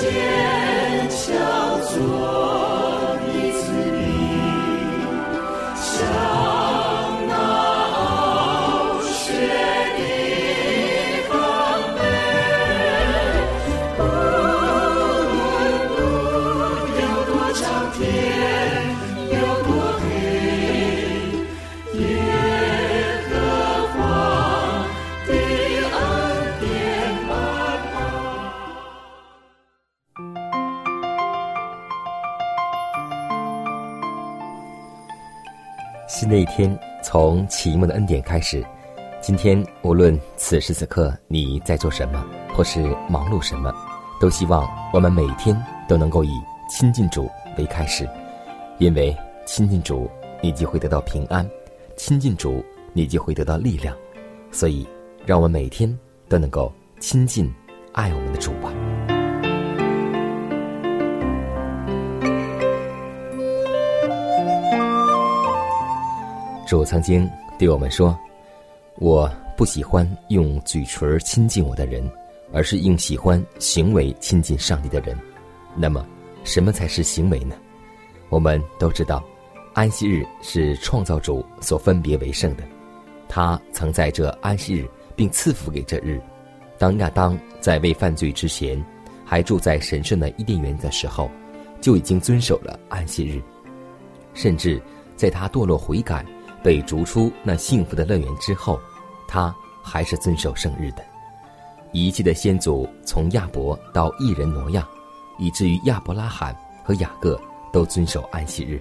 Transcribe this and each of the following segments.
新天从启蒙的恩典开始。今天无论此时此刻你在做什么，或是忙碌什么，都希望我们每天都能够以亲近主为开始，因为亲近主，你就会得到平安；亲近主，你就会得到力量。所以，让我们每天都能够亲近、爱我们的主吧。主曾经对我们说：“我不喜欢用嘴唇亲近我的人，而是用喜欢行为亲近上帝的人。”那么，什么才是行为呢？我们都知道，安息日是创造主所分别为圣的，他曾在这安息日并赐福给这日。当亚当在未犯罪之前，还住在神圣的伊甸园的时候，就已经遵守了安息日，甚至在他堕落悔改。被逐出那幸福的乐园之后，他还是遵守圣日的。一切的先祖从亚伯到异人挪亚，以至于亚伯拉罕和雅各都遵守安息日。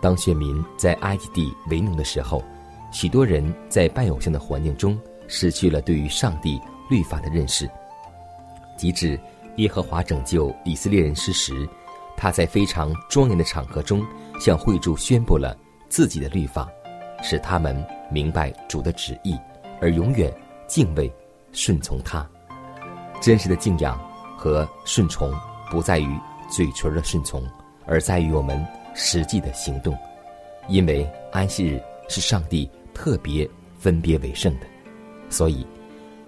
当选民在埃及地为奴的时候，许多人在拜偶像的环境中失去了对于上帝律法的认识。及至耶和华拯救以色列人之时，他在非常庄严的场合中向会众宣布了自己的律法。使他们明白主的旨意，而永远敬畏、顺从他。真实的敬仰和顺从，不在于嘴唇的顺从，而在于我们实际的行动。因为安息日是上帝特别分别为圣的，所以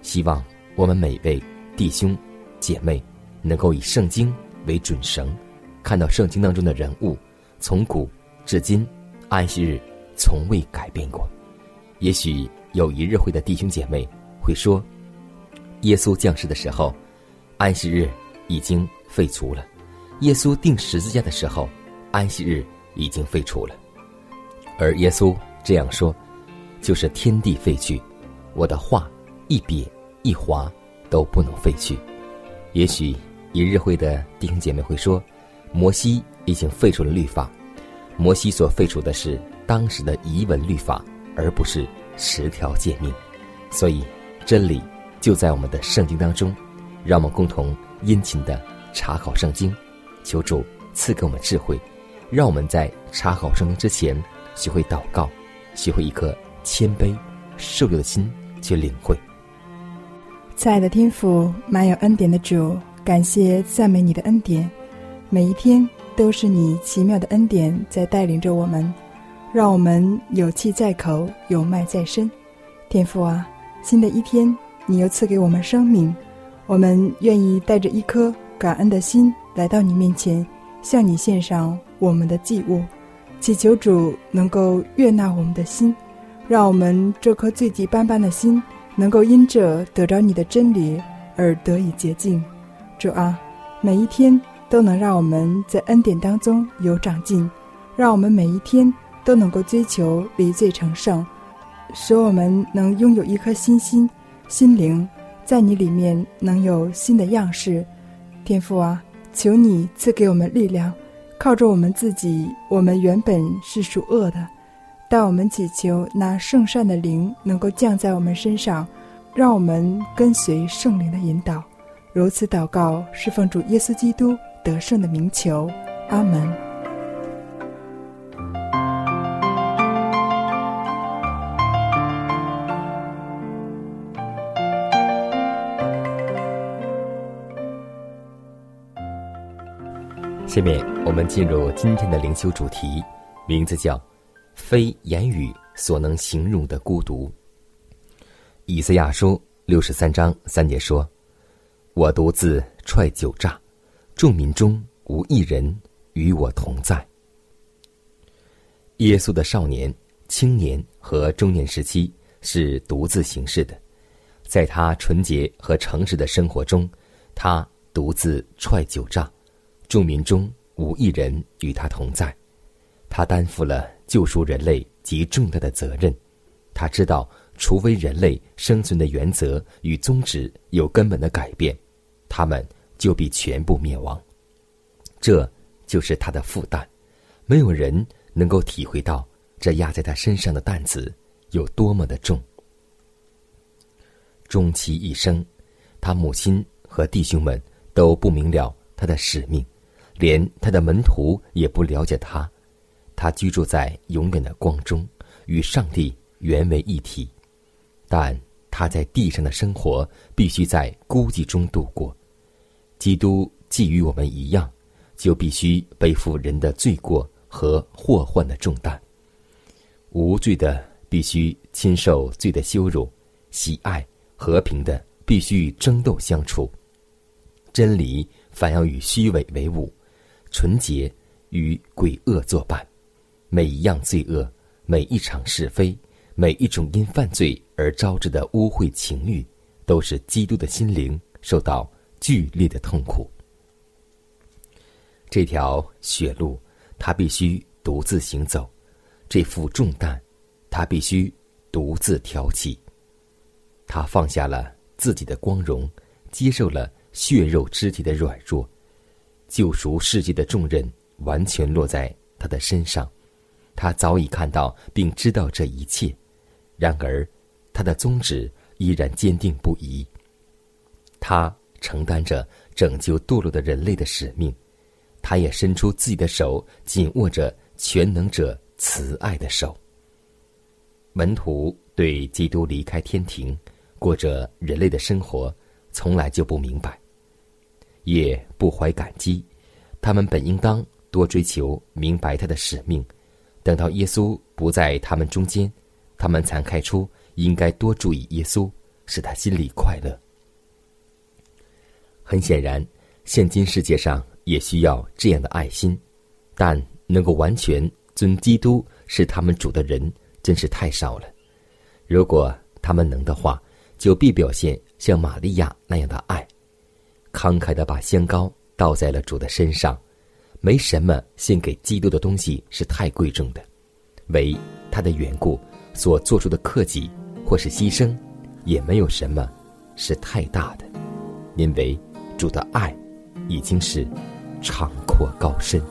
希望我们每位弟兄姐妹能够以圣经为准绳，看到圣经当中的人物，从古至今，安息日。从未改变过。也许有一日会的弟兄姐妹会说：“耶稣降世的时候，安息日已经废除了；耶稣钉十字架的时候，安息日已经废除了。”而耶稣这样说，就是天地废去，我的话一笔一划都不能废去。也许一日会的弟兄姐妹会说：“摩西已经废除了律法，摩西所废除的是。”当时的遗文律法，而不是十条诫命，所以真理就在我们的圣经当中。让我们共同殷勤的查考圣经，求主赐给我们智慧，让我们在查考圣经之前学会祷告，学会一颗谦卑受教的心去领会。亲爱的天父，满有恩典的主，感谢赞美你的恩典，每一天都是你奇妙的恩典在带领着我们。让我们有气在口，有脉在身。天父啊，新的一天，你又赐给我们生命，我们愿意带着一颗感恩的心来到你面前，向你献上我们的祭物，祈求主能够悦纳我们的心，让我们这颗罪迹斑斑的心能够因着得着你的真理而得以洁净。主啊，每一天都能让我们在恩典当中有长进，让我们每一天。都能够追求离罪成圣，使我们能拥有一颗新心、心灵，在你里面能有新的样式。天父啊，求你赐给我们力量，靠着我们自己，我们原本是属恶的，但我们祈求那圣善的灵能够降在我们身上，让我们跟随圣灵的引导。如此祷告，是奉主耶稣基督得胜的名求。阿门。下面我们进入今天的灵修主题，名字叫“非言语所能形容的孤独”。以赛亚书六十三章三节说：“我独自踹酒榨，众民中无一人与我同在。”耶稣的少年、青年和中年时期是独自行事的，在他纯洁和诚实的生活中，他独自踹酒榨。众民中无一人与他同在，他担负了救赎人类极重大的责任。他知道，除非人类生存的原则与宗旨有根本的改变，他们就必全部灭亡。这就是他的负担。没有人能够体会到这压在他身上的担子有多么的重。终其一生，他母亲和弟兄们都不明了他的使命。连他的门徒也不了解他，他居住在永远的光中，与上帝原为一体。但他在地上的生活必须在孤寂中度过。基督既与我们一样，就必须背负人的罪过和祸患的重担。无罪的必须亲受罪的羞辱，喜爱和平的必须与争斗相处。真理反要与虚伪为伍。纯洁与鬼恶作伴，每一样罪恶，每一场是非，每一种因犯罪而招致的污秽情欲，都是基督的心灵受到剧烈的痛苦。这条血路，他必须独自行走；这副重担，他必须独自挑起。他放下了自己的光荣，接受了血肉肢体的软弱。救赎世界的重任完全落在他的身上，他早已看到并知道这一切，然而他的宗旨依然坚定不移。他承担着拯救堕落的人类的使命，他也伸出自己的手，紧握着全能者慈爱的手。门徒对基督离开天庭，过着人类的生活，从来就不明白。也不怀感激，他们本应当多追求明白他的使命。等到耶稣不在他们中间，他们才开出应该多注意耶稣，使他心里快乐。很显然，现今世界上也需要这样的爱心，但能够完全尊基督是他们主的人，真是太少了。如果他们能的话，就必表现像玛利亚那样的爱。慷慨的把香膏倒在了主的身上，没什么献给基督的东西是太贵重的，为他的缘故所做出的克己或是牺牲，也没有什么是太大的，因为主的爱已经是长阔高深。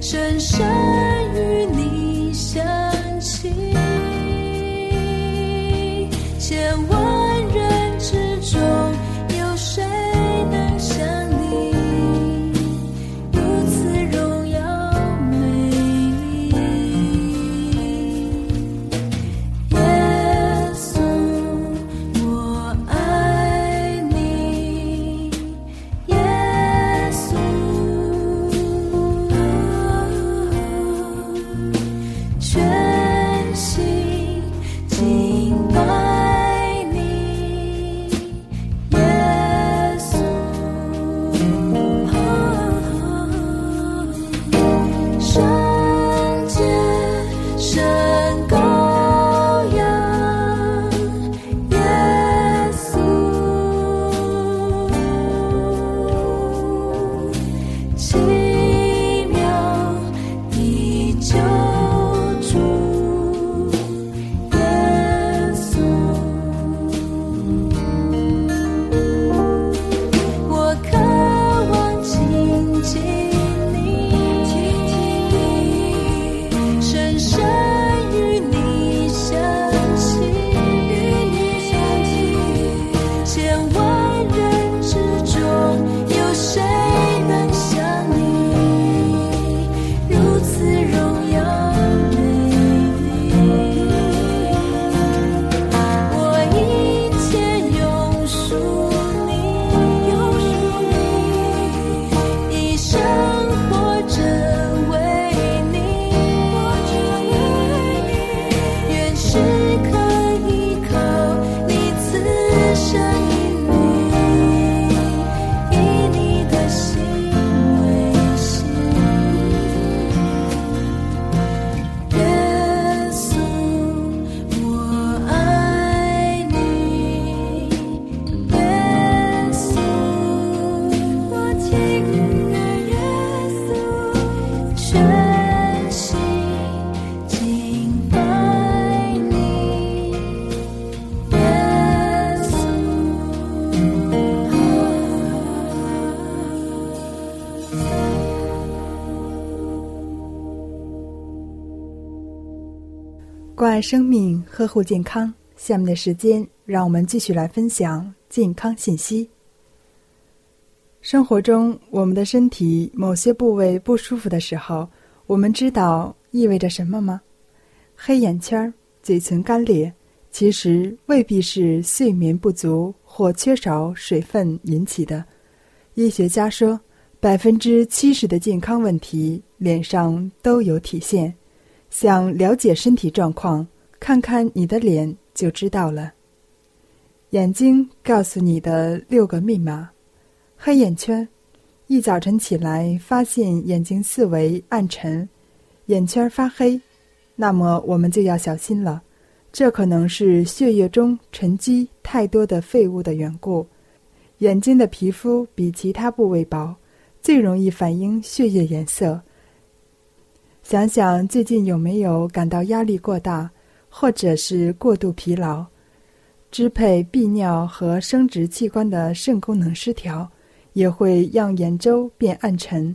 深深。生命，呵护健康。下面的时间，让我们继续来分享健康信息。生活中，我们的身体某些部位不舒服的时候，我们知道意味着什么吗？黑眼圈、嘴唇干裂，其实未必是睡眠不足或缺少水分引起的。医学家说，百分之七十的健康问题脸上都有体现。想了解身体状况，看看你的脸就知道了。眼睛告诉你的六个密码：黑眼圈，一早晨起来发现眼睛四围暗沉，眼圈发黑，那么我们就要小心了。这可能是血液中沉积太多的废物的缘故。眼睛的皮肤比其他部位薄，最容易反映血液颜色。想想最近有没有感到压力过大，或者是过度疲劳，支配泌尿和生殖器官的肾功能失调，也会让眼周变暗沉。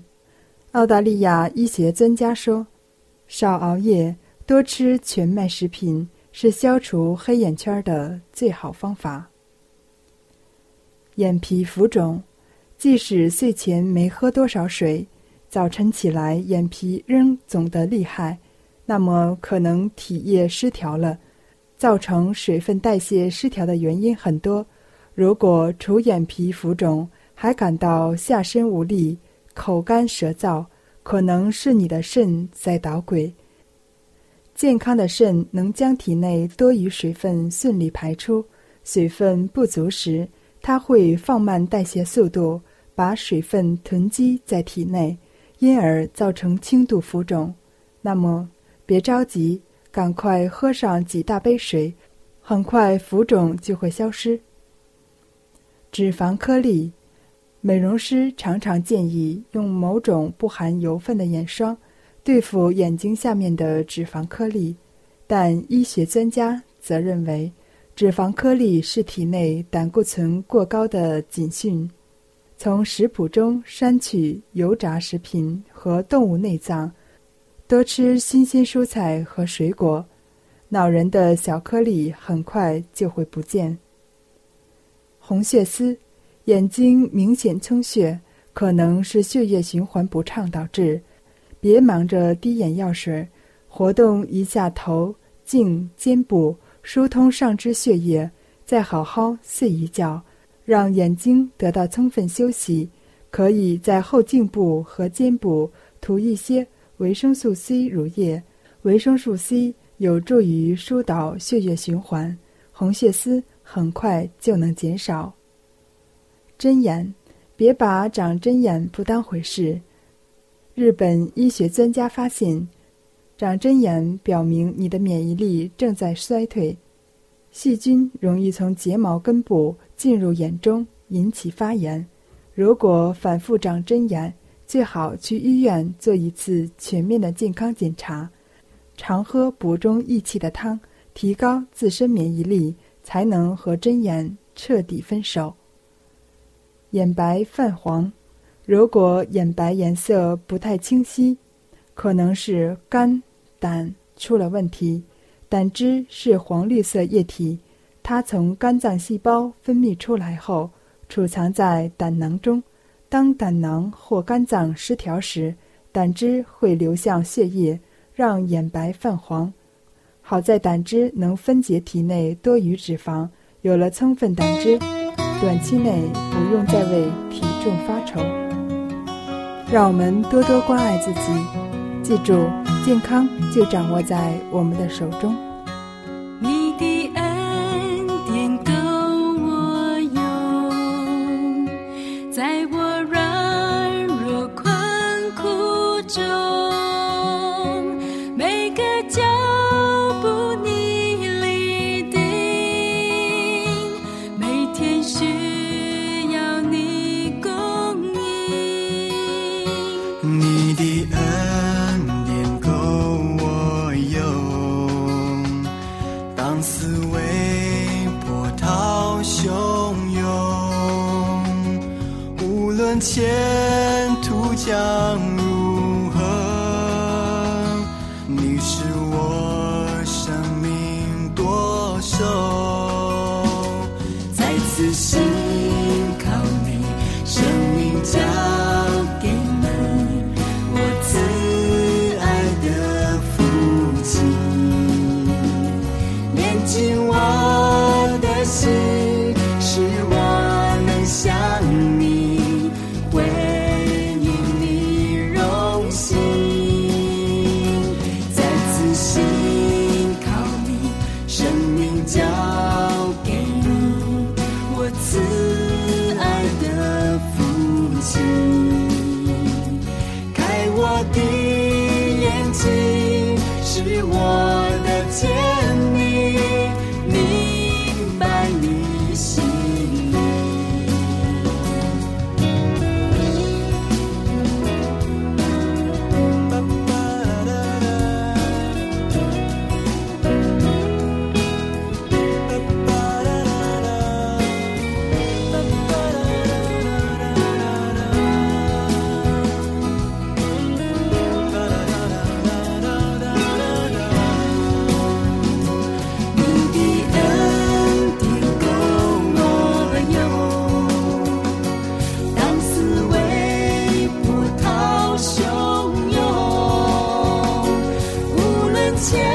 澳大利亚医学专家说，少熬夜，多吃全麦食品是消除黑眼圈的最好方法。眼皮浮肿，即使睡前没喝多少水。早晨起来，眼皮仍肿得厉害，那么可能体液失调了。造成水分代谢失调的原因很多。如果除眼皮浮肿，还感到下身无力、口干舌燥，可能是你的肾在捣鬼。健康的肾能将体内多余水分顺利排出，水分不足时，它会放慢代谢速度，把水分囤积在体内。因而造成轻度浮肿，那么别着急，赶快喝上几大杯水，很快浮肿就会消失。脂肪颗粒，美容师常常建议用某种不含油分的眼霜对付眼睛下面的脂肪颗粒，但医学专家则认为，脂肪颗粒是体内胆固醇过高的警讯。从食谱中删去油炸食品和动物内脏，多吃新鲜蔬菜和水果，恼人的小颗粒很快就会不见。红血丝，眼睛明显充血，可能是血液循环不畅导致。别忙着滴眼药水，活动一下头、颈、肩部，疏通上肢血液，再好好睡一觉。让眼睛得到充分休息，可以在后颈部和肩部涂一些维生素 C 乳液。维生素 C 有助于疏导血液循环，红血丝很快就能减少。针眼，别把长针眼不当回事。日本医学专家发现，长针眼表明你的免疫力正在衰退。细菌容易从睫毛根部进入眼中，引起发炎。如果反复长针眼，最好去医院做一次全面的健康检查。常喝补中益气的汤，提高自身免疫力，才能和针眼彻底分手。眼白泛黄，如果眼白颜色不太清晰，可能是肝胆出了问题。胆汁是黄绿色液体，它从肝脏细胞分泌出来后，储藏在胆囊中。当胆囊或肝脏失调时，胆汁会流向血液，让眼白泛黄。好在胆汁能分解体内多余脂肪，有了充分胆汁，短期内不用再为体重发愁。让我们多多关爱自己，记住。健康就掌握在我们的手中。将前。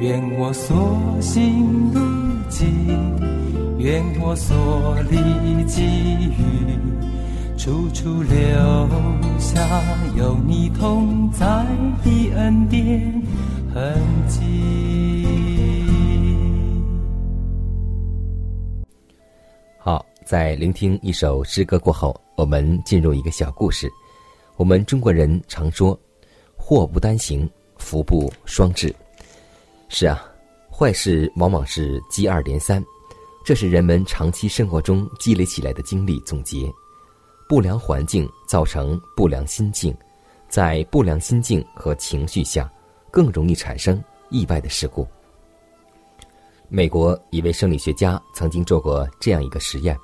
愿我所行路径，愿我所历际遇，处处留下有你同在的恩典痕迹。好，在聆听一首诗歌过后，我们进入一个小故事。我们中国人常说“祸不单行，福不双至”。是啊，坏事往往是接二连三，这是人们长期生活中积累起来的经历总结。不良环境造成不良心境，在不良心境和情绪下，更容易产生意外的事故。美国一位生理学家曾经做过这样一个实验：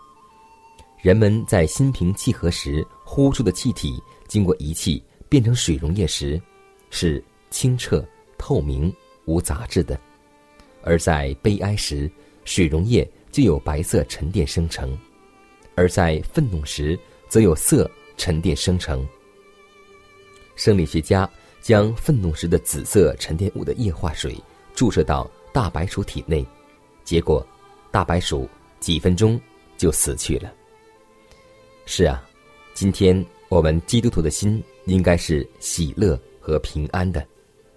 人们在心平气和时呼出的气体，经过仪器变成水溶液时，是清澈透明。无杂质的，而在悲哀时，水溶液就有白色沉淀生成；而在愤怒时，则有色沉淀生成。生理学家将愤怒时的紫色沉淀物的液化水注射到大白鼠体内，结果，大白鼠几分钟就死去了。是啊，今天我们基督徒的心应该是喜乐和平安的，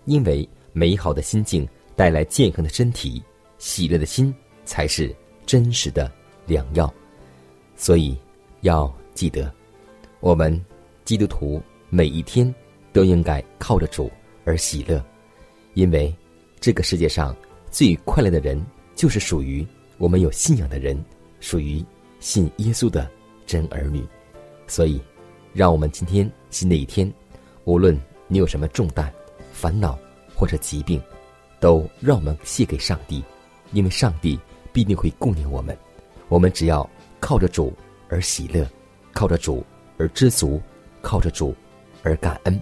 因为。美好的心境带来健康的身体，喜乐的心才是真实的良药。所以要记得，我们基督徒每一天都应该靠着主而喜乐，因为这个世界上最快乐的人就是属于我们有信仰的人，属于信耶稣的真儿女。所以，让我们今天新的一天，无论你有什么重担、烦恼。或者疾病，都让我们献给上帝，因为上帝必定会顾念我们。我们只要靠着主而喜乐，靠着主而知足，靠着主而感恩。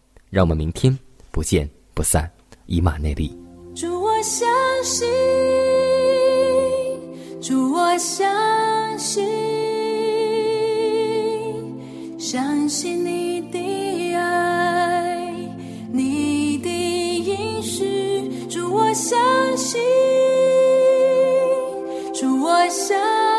让我们明天不见不散，以马内利。祝我相信，祝我相信，相信你的爱，你的应许。祝我相信，祝我相信，